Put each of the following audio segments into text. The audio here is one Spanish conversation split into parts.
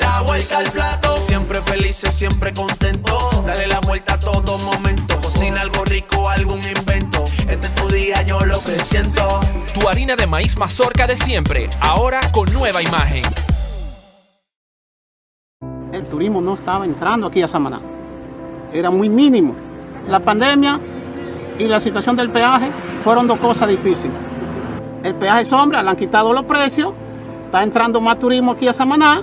La vuelta al plato, siempre felices, siempre contento. Dale la vuelta a todo momento. Cocina algo rico, algún invento. Este es tu día, yo lo que siento. Tu harina de maíz mazorca de siempre, ahora con nueva imagen. El turismo no estaba entrando aquí a Samaná. Era muy mínimo. La pandemia y la situación del peaje fueron dos cosas difíciles. El peaje sombra, le han quitado los precios, está entrando más turismo aquí a Samaná,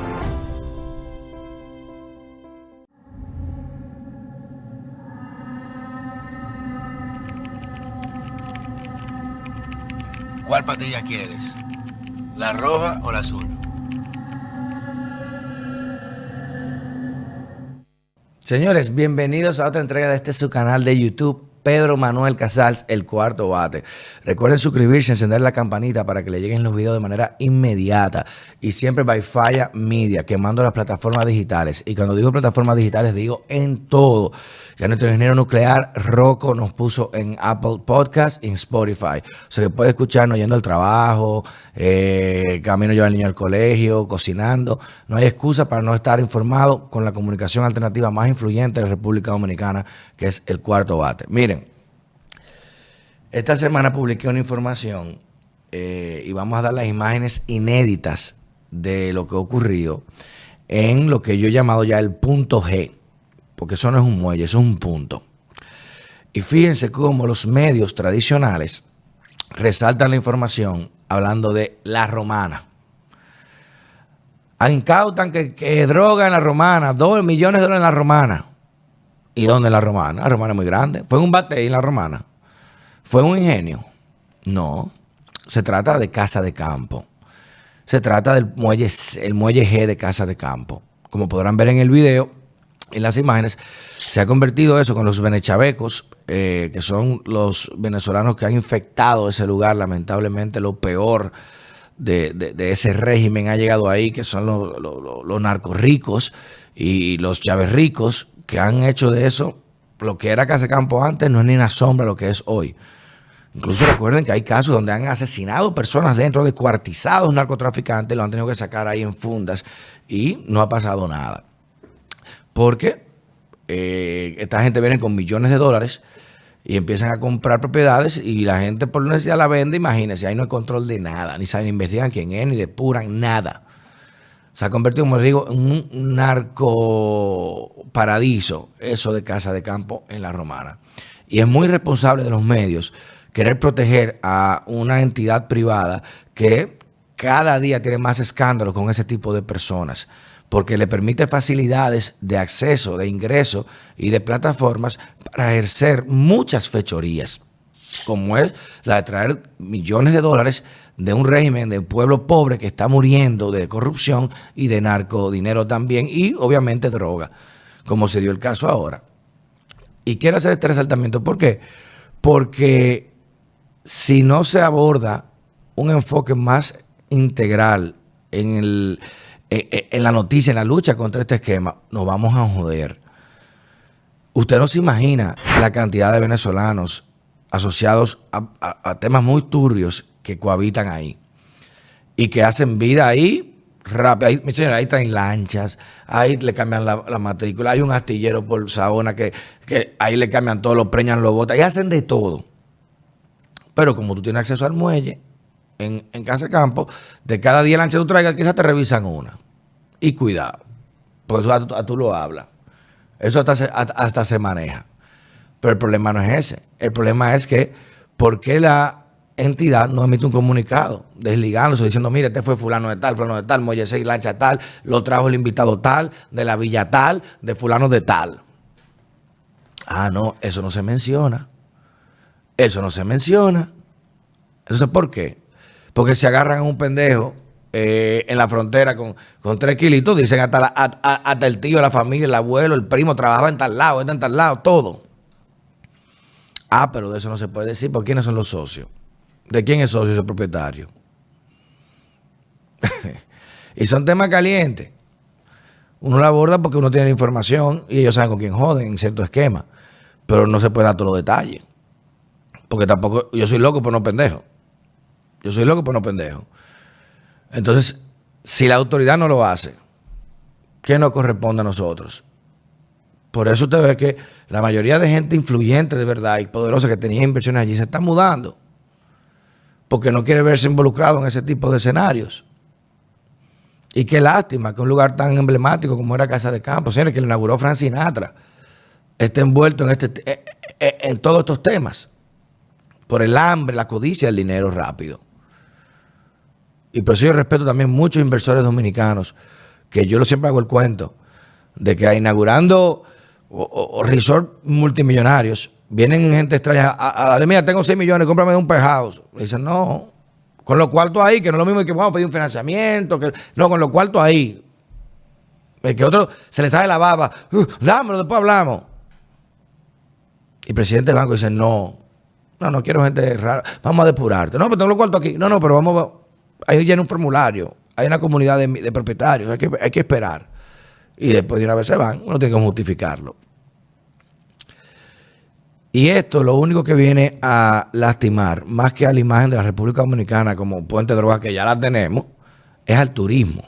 ¿Cuál patilla quieres? ¿La roja o la azul? Señores, bienvenidos a otra entrega de este su canal de YouTube. Pedro Manuel Casals, el cuarto bate. Recuerden suscribirse, encender la campanita para que le lleguen los videos de manera inmediata. Y siempre by Falla Media, quemando las plataformas digitales. Y cuando digo plataformas digitales, digo en todo. Ya nuestro ingeniero nuclear, Rocco, nos puso en Apple Podcast y en Spotify. O sea que puede escucharnos yendo al trabajo, eh, camino llevar al niño al colegio, cocinando. No hay excusa para no estar informado con la comunicación alternativa más influyente de la República Dominicana, que es el cuarto bate. Miren, esta semana publiqué una información eh, y vamos a dar las imágenes inéditas de lo que ocurrió en lo que yo he llamado ya el punto G, porque eso no es un muelle, eso es un punto. Y fíjense cómo los medios tradicionales resaltan la información hablando de la romana. Incautan que, que droga en la romana, dos millones de dólares en la romana. ¿Y dónde es la romana? La romana es muy grande. Fue un bate en la romana. ¿Fue un ingenio? No. Se trata de casa de campo. Se trata del muelle, el muelle G de casa de campo. Como podrán ver en el video, en las imágenes, se ha convertido eso con los venechavecos, eh, que son los venezolanos que han infectado ese lugar. Lamentablemente, lo peor de, ese régimen ha llegado ahí, que son los narcos ricos y los llaves ricos, que han hecho de eso lo que era Casa de Campo antes, no es ni una sombra lo que es hoy. Incluso recuerden que hay casos donde han asesinado personas dentro, descuartizados narcotraficantes, lo han tenido que sacar ahí en fundas y no ha pasado nada. Porque eh, esta gente viene con millones de dólares y empiezan a comprar propiedades y la gente por necesidad la vende, imagínense, ahí no hay control de nada, ni saben, investigan quién es, ni depuran nada. Se ha convertido, como digo, en un narco paradiso, eso de casa de campo en la romana. Y es muy responsable de los medios querer proteger a una entidad privada que cada día tiene más escándalos con ese tipo de personas, porque le permite facilidades de acceso, de ingreso y de plataformas para ejercer muchas fechorías, como es la de traer millones de dólares de un régimen de un pueblo pobre que está muriendo de corrupción y de narcodinero también, y obviamente droga, como se dio el caso ahora. Y quiero hacer este resaltamiento, ¿por qué? Porque si no se aborda un enfoque más integral en, el, en, la noticia, en la lucha contra este esquema, nos vamos a joder. Usted no se imagina la cantidad de venezolanos asociados a, temas muy turbios que cohabitan ahí y que hacen vida ahí rápido. Ahí, ahí traen lanchas, ahí le cambian la, matrícula, hay un astillero por Sabona que, que ahí le cambian todo, lo preñan, lo botan, y hacen de todo. Pero como tú tienes acceso al muelle en, Casa de Campo, de cada 10 lanchas que tú traigas, quizás te revisan una. Y cuidado, porque eso a, tú lo hablas. Eso hasta se, hasta se maneja. Pero el problema no es ese. El problema es que ¿por qué la entidad no emite un comunicado desligándose, diciendo, mire, este fue fulano de tal, fulano de tal, Moisés y Lancha tal, lo trajo el invitado tal, de la villa tal, de fulano de tal? Ah, no, eso no se menciona. Eso no se menciona. Entonces, ¿por qué? Porque se agarran a un pendejo eh, en la frontera con, con tres kilitos, dicen hasta, a- hasta el tío, la familia, el abuelo, el primo, trabajaba en tal lado, está en tal lado, todo. Ah, pero de eso no se puede decir, ¿por quiénes son los socios? ¿De quién es socio ese propietario? y son temas calientes. Uno la aborda porque uno tiene la información y ellos saben con quién joden en cierto esquema. Pero no se puede dar todos los detalles. Porque tampoco, yo soy loco, pero no pendejo. Yo soy loco, pero no pendejo. Entonces, si la autoridad no lo hace, ¿qué nos corresponde a nosotros? Por eso usted ve que la mayoría de gente influyente de verdad y poderosa que tenía inversiones allí se está mudando. Porque no quiere verse involucrado en ese tipo de escenarios. Y qué lástima que un lugar tan emblemático como era Casa de Campo, señores, que lo inauguró Frank Sinatra, esté envuelto en, este, eh, eh, en todos estos temas. Por el hambre, la codicia, el dinero rápido. Y por eso yo respeto también muchos inversores dominicanos, que yo siempre hago el cuento, de que inaugurando resort multimillonarios, vienen gente extraña a, a darle, mira, tengo 6 millones, cómprame un penthouse. Le dicen, no, con los cuartos ahí, que no es lo mismo que vamos a pedir un financiamiento, que no, con los cuartos ahí. El que otro se le sale la baba, "Uh, dámelo, después hablamos. Y el presidente del banco dice, no, no, no quiero gente rara, vamos a depurarte. No, pero tengo los cuartos aquí. No, no, pero vamos, a- ahí llena un formulario, hay una comunidad de, propietarios, hay que, hay que esperar. Y después de una vez se van, uno tiene que justificarlo. Y esto lo único que viene a lastimar, más que a la imagen de la República Dominicana como puente de drogas que ya la tenemos, es al turismo.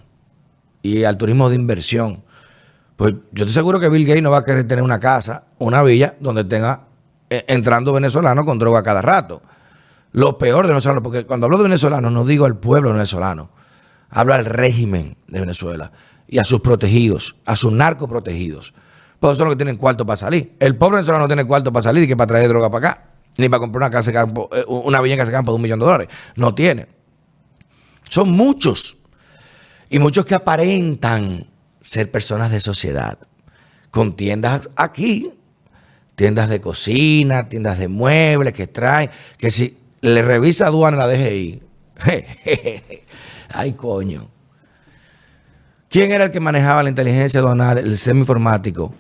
Y al turismo de inversión. Pues yo estoy seguro que Bill Gates no va a querer tener una casa, una villa, donde tenga entrando venezolanos con droga cada rato. Lo peor de venezolanos, porque cuando hablo de venezolanos no digo al pueblo venezolano, hablo al régimen de Venezuela y a sus protegidos, a sus narcoprotegidos. Pues son los que tienen cuarto para salir. El pobre venezolano no tiene cuarto para salir y que para traer droga para acá, ni para comprar una casa de campo, eh, una villa en casa de campo de un millón de dólares. No tiene. Son muchos. Y muchos que aparentan ser personas de sociedad. Con tiendas aquí, tiendas de cocina, tiendas de muebles que traen, que si le revisa aduana la DGI. Ay, coño. ¿Quién era el que manejaba la inteligencia aduanal, el sistema informático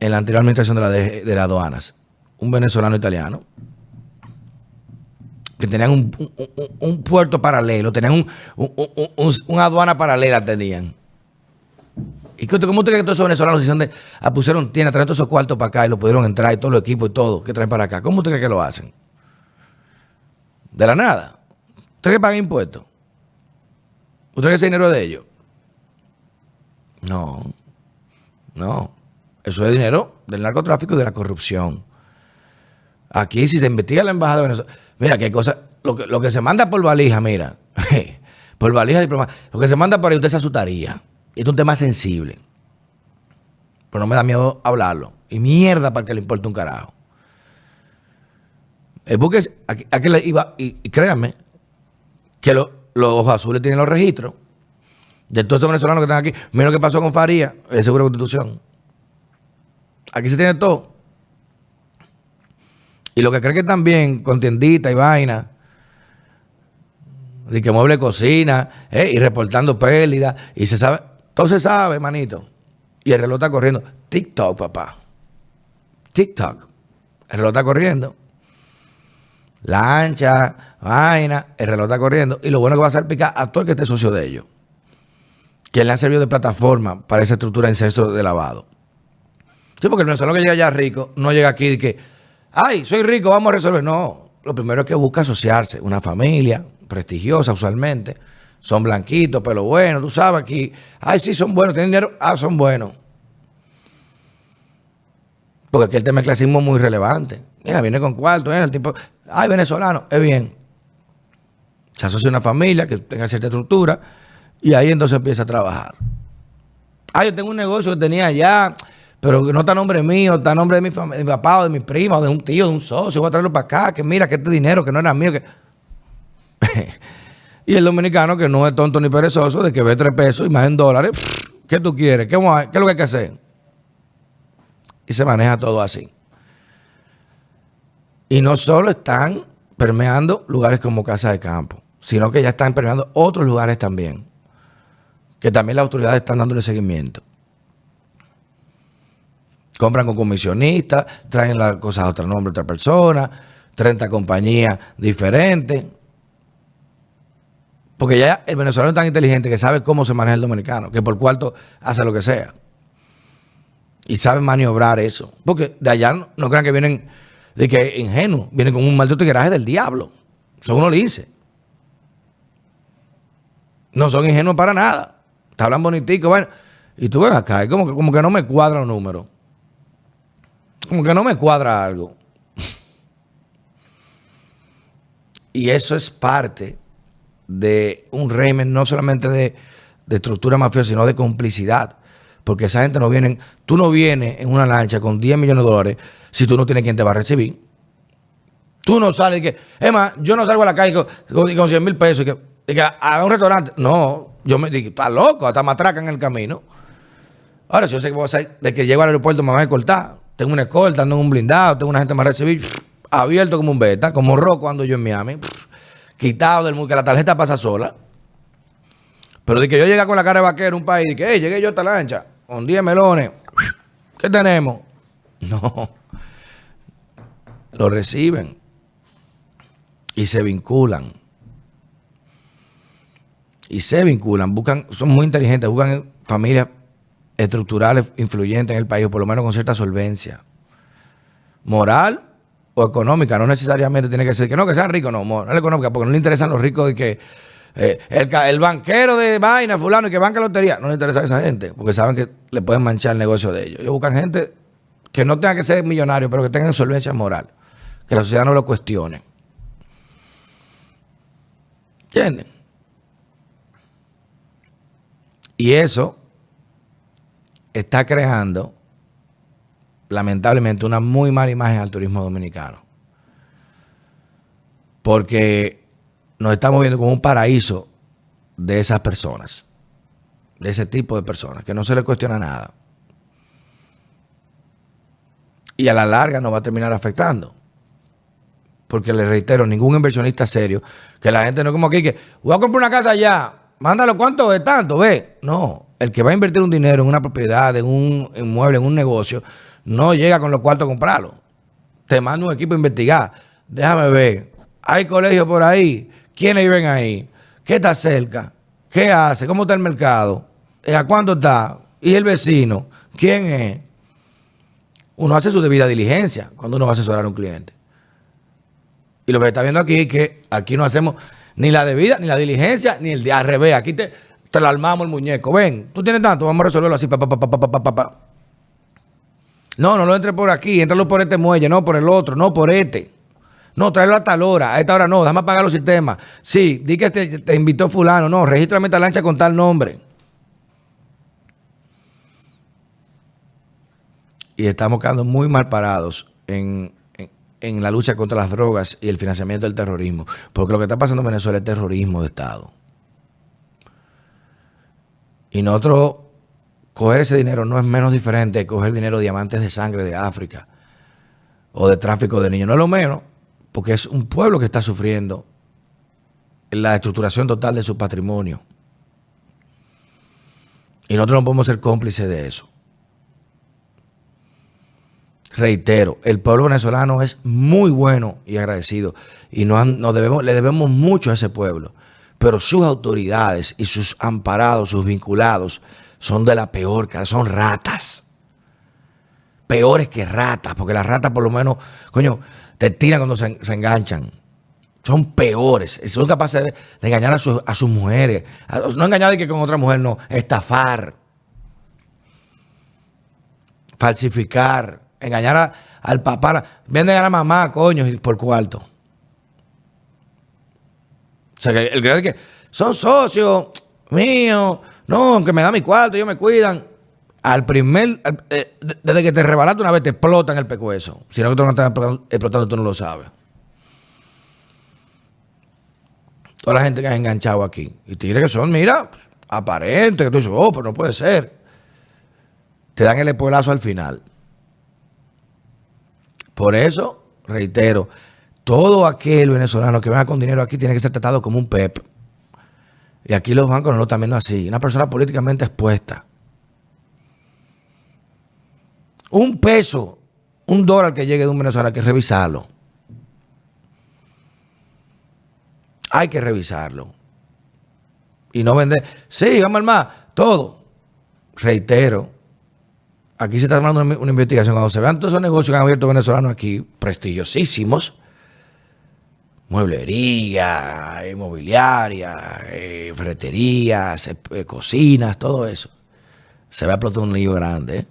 en la anterior administración de, la de las aduanas? Un venezolano italiano. Que tenían un, un- un- puerto paralelo, tenían un, un- un- un- una aduana paralela, tenían. ¿Y qué- cómo usted cree que todos esos venezolanos hicieron de, pusieron tiendas, trajeron todos esos cuartos para acá y lo pudieron entrar y todos los equipos y todo que traen para acá? ¿Cómo usted cree que lo hacen? De la nada. ¿Usted que pagan impuestos? ¿Usted cree que ese dinero es de ellos? No. No. Eso es dinero del narcotráfico y de la corrupción. Aquí, si se investiga la embajada de Venezuela, mira qué cosa, lo que, lo que se manda por valija, mira, por valija diplomática, lo que se manda por ahí, usted se asustaría. Y esto es un tema sensible. Pero no me da miedo hablarlo. Y mierda para que le importe un carajo. Es- aquí, aquí le iba, y, créanme, que lo- los ojos azules tienen los registros de todos estos venezolanos que están aquí. Mira lo que pasó con Faría, el Seguro de Constitución. Aquí se tiene todo. Y lo que creen que también con tiendita y vaina, de que mueble cocina, eh, y reportando pérdidas, y se sabe, se sabe, manito. Y el reloj está corriendo. TikTok, papá. TikTok. El reloj está corriendo. Lancha, vaina, el reloj está corriendo. Y lo bueno que va a salpicar a todo el que esté socio de ellos. Que le han servido de plataforma para esa estructura de incenso de lavado. Sí, porque el venezolano que llega allá rico no llega aquí y que, ay, soy rico, vamos a resolver. No, lo primero es que busca asociarse. Una familia prestigiosa usualmente. Son blanquitos, pero bueno, tú sabes aquí. Ay, sí, son buenos, tienen dinero. Ah, son buenos. Porque aquí el tema del clasismo es muy relevante. Mira, viene con cuarto, ¿eh? el tipo, ay, venezolano, es bien. Se asocia una familia que tenga cierta estructura y ahí entonces empieza a trabajar. Ah, yo tengo un negocio que tenía allá, Pero no está a nombre mío, está a nombre de mi, de mi papá o de mi prima o de un tío, de un socio. Voy a traerlo para acá, que mira que este dinero que no era mío. que Y el dominicano que no es tonto ni perezoso, de que ve tres pesos y más en dólares, ¿qué tú quieres? ¿Qué, a- es lo que hay que hacer? Y se maneja todo así. Y no solo están permeando lugares como Casa de Campo, sino que ya están permeando otros lugares también, que también las autoridades están dándole seguimiento. Compran con comisionistas, traen las cosas a otro nombre, a otra persona, 30 compañías diferentes. Porque ya el venezolano es tan inteligente que sabe cómo se maneja el dominicano, que por cuarto hace lo que sea. Y sabe maniobrar eso. Porque de allá no, crean que vienen de que ingenuos, vienen con un maldito tigueraje del diablo. Son unos linces. No son ingenuos para nada. Te hablan bonitico. Y tú ven acá, y como que, como que no me cuadra un número. Como que no me cuadra algo. Y eso es parte de un régimen no solamente de, estructura mafiosa, sino de complicidad. Porque esa gente no viene, tú no vienes en una lancha con 10 millones de dólares si tú no tienes quien te va a recibir. Tú no sales y que, más, yo no salgo a la calle con, con, con 100 mil pesos y que, a un restaurante. No, yo me digo, está loco, hasta me atracan en el camino. Ahora, si yo sé que voy a salir, de que llego al aeropuerto me van a escoltar. Tengo una escolta, ando en un blindado, tengo una gente que me va a recibir abierto como un beta, como roco ando yo en Miami, quitado del mundo, que la tarjeta pasa sola. Pero de que yo llegue con la cara de vaquero a un país y que, hey, llegué yo a esta lancha, con 10 melones, ¿qué tenemos? No. Lo reciben y se vinculan. Y se vinculan, buscan, son muy inteligentes, buscan familias estructurales influyentes en el país, por lo menos con cierta solvencia. Moral o económica, no necesariamente tiene que ser que no, que sean ricos, no, moral económica, porque no le interesan los ricos de que eh, el banquero de vaina, fulano, y que banca lotería, no le interesa a esa gente, porque saben que le pueden manchar el negocio de ellos. Ellos buscan gente que no tenga que ser millonario, pero que tengan solvencia moral, que la sociedad no lo cuestione. ¿Entienden? Y eso está creando, lamentablemente, una muy mala imagen al turismo dominicano. Porque nos estamos viendo como un paraíso de esas personas, de ese tipo de personas, que no se les cuestiona nada. Y a la larga nos va a terminar afectando. Porque le reitero, ningún inversionista serio, que la gente no como aquí, que voy a comprar una casa allá, mándalo cuánto es tanto, ve. No, el que va a invertir un dinero en una propiedad, en un inmueble, en un negocio, no llega con los cuartos a comprarlo. Te manda un equipo a investigar. Déjame ver, hay colegios por ahí, ¿quiénes viven ahí? ¿Qué está cerca? ¿Qué hace? ¿Cómo está el mercado? Eh, ¿A cuánto está? ¿Y el vecino? ¿Quién es? Uno hace su debida diligencia cuando uno va a asesorar a un cliente. Y lo que está viendo aquí es que aquí no hacemos ni la debida, ni la diligencia, ni el de al revés. Aquí te, te armamos el muñeco. Ven, tú tienes tanto, vamos a resolverlo así. Pa. No, no lo entre por aquí, entralo por este muelle, no por el otro, no por este. No, tráelo a tal hora, a esta hora no, déjame apagar los sistemas. Sí, di que te, te invitó fulano, no, regístrame esta lancha con tal nombre. Y estamos quedando muy mal parados en, en- en la lucha contra las drogas y el financiamiento del terrorismo. Porque lo que está pasando en Venezuela es terrorismo de Estado. Y nosotros coger ese dinero no es menos diferente de coger dinero de diamantes de sangre de África o de tráfico de niños. No es lo menos, porque es un pueblo que está sufriendo la estructuración total de su patrimonio. Y nosotros no podemos ser cómplices de eso. Reitero, el pueblo venezolano es muy bueno y agradecido y debemos, le debemos mucho a ese pueblo. Pero sus autoridades y sus amparados, sus vinculados, son de la peor, cara, son ratas. Peores que ratas, porque las ratas por lo menos, coño, te tiran cuando se, enganchan. Son peores. Son capaces de, engañar a, sus- a sus mujeres. No engañar de que con otra mujer, no. Estafar. Falsificar. Engañar a- al papá. Venden a la mamá, coño, por cuarto. O sea, que el que son socios míos, no, que me da mi cuarto, ellos me cuidan. al primer, eh, de- desde que te rebalaste una vez te explotan el pecueso. Si no que tú no estás explotando, tú no lo sabes. Toda la gente que ha enganchado aquí. Y tigres que son, mira, aparentes, que tú dices, oh, pero no puede ser. Te dan el espuelazo al final. Por eso, reitero, todo aquel venezolano que venga con dinero aquí tiene que ser tratado como un PEP. Y aquí los bancos no lo están viendo así. Una persona políticamente expuesta. Un peso, un dólar que llegue de un venezolano hay que revisarlo. Hay que revisarlo. Y no vender. Sí, vamos más. Todo. Reitero. Aquí se está una, una investigación. Cuando se vean todos esos negocios que han abierto venezolanos aquí, prestigiosísimos, mueblería, inmobiliaria, eh, ferreterías, eh, eh, cocinas, todo eso. Se va a explotar un lío grande. ¿eh?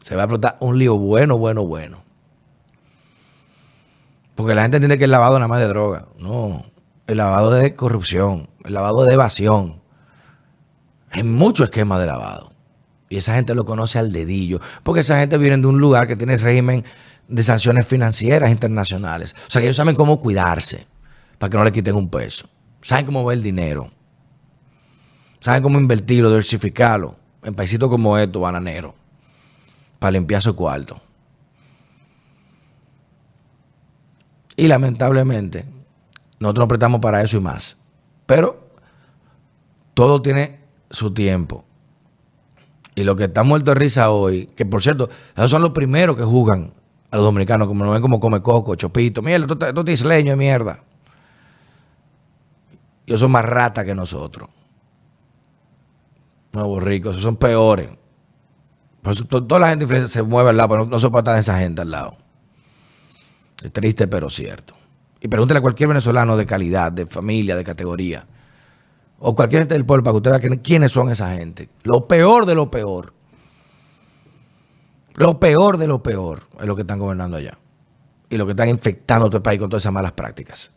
Se va a explotar un lío bueno, bueno, bueno. Porque la gente entiende que el lavado nada más de droga. No. El lavado de corrupción. El lavado de evasión. Hay mucho esquema de lavado. Y esa gente lo conoce al dedillo. Porque esa gente viene de un lugar que tiene régimen de sanciones financieras internacionales. O sea que ellos saben cómo cuidarse para que no le quiten un peso. Saben cómo ver el dinero. Saben cómo invertirlo, diversificarlo. En paisitos como estos, bananeros. Para limpiar su cuarto. Y lamentablemente, nosotros nos prestamos para eso y más. Pero todo tiene su tiempo. Y los que están muertos de risa hoy, que por cierto, esos son los primeros que juzgan a los dominicanos, como nos ven como come coco, chopito. Mierda, tú, tú, tú isleño de mierda. Ellos son más ratas que nosotros. Nuevos ricos, esos son peores. Por eso to- toda la gente influencer se mueve al lado, pero no, no soportan esa gente al lado. Es triste, pero cierto. Y pregúntele a cualquier venezolano de calidad, de familia, de categoría, o cualquier gente del pueblo para que usted vea quién- quiénes son esa gente. Lo peor de lo peor. Lo peor de lo peor es lo que están gobernando allá. Y lo que están infectando todo el país con todas esas malas prácticas.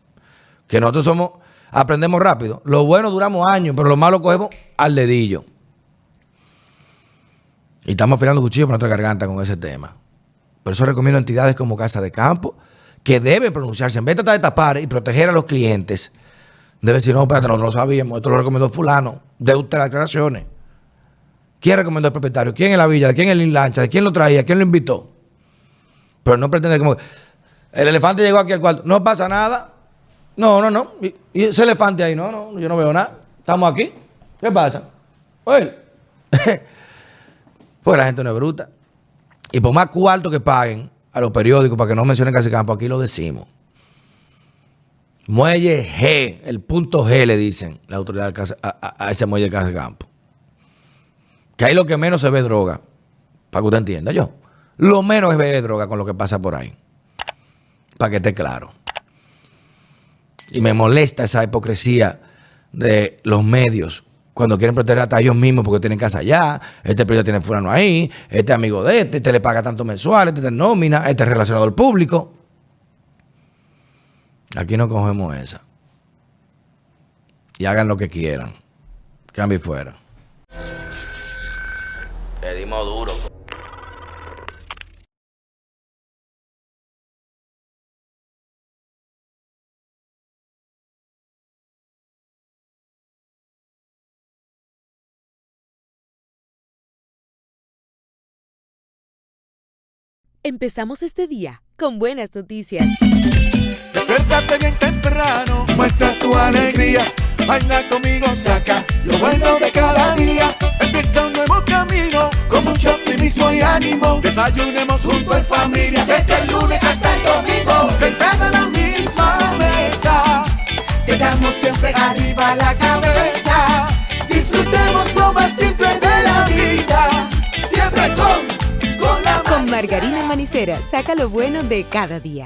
Que nosotros somos, aprendemos rápido. Lo bueno duramos años, pero lo malo cogemos al dedillo. Y estamos afilando cuchillos por nuestra garganta con ese tema. Por eso recomiendo entidades como Casa de Campo que deben pronunciarse. En vez de tratar de tapar y proteger a los clientes, deben decir, no, espérate, nosotros lo sabíamos, esto lo recomendó fulano, de usted las declaraciones. ¿Quién recomendó al propietario? ¿Quién en la villa? ¿De quién en la lancha? ¿De quién lo traía? ¿Quién lo invitó? Pero no pretender como... El elefante llegó aquí al cuarto. No pasa nada. No, no, no. Y, ese elefante ahí, no, no, yo no veo nada. Estamos aquí. ¿Qué pasa? Oye. pues la gente no es bruta. Y por más cuarto que paguen a los periódicos para que no mencionen casi campo, aquí lo decimos. Muelle G, el punto G le dicen la autoridad a, ese muelle de Casa Campo. Que ahí lo que menos se ve droga. Para que usted entienda yo. Lo menos es ver droga con lo que pasa por ahí. Para que esté claro. Y me molesta esa hipocresía de los medios cuando quieren proteger hasta ellos mismos porque tienen casa allá, este periodista tiene fulano ahí, este es amigo de este, este le paga tanto mensual, este es nómina, este es relacionado al público. Aquí no cogemos esa. Y hagan lo que quieran. Cambie fuera. Empezamos este día con buenas noticias. Despiértate bien temprano, muestra tu alegría. Baila conmigo, saca lo bueno de cada día. Empieza un nuevo camino con mucho optimismo y ánimo. Desayunemos junto en familia desde el lunes hasta el domingo. Sentado a la misma mesa, tengamos siempre arriba la cabeza. Disfrutemos lo más simple de la vida. Siempre Con margarina manicera, saca lo bueno de cada día.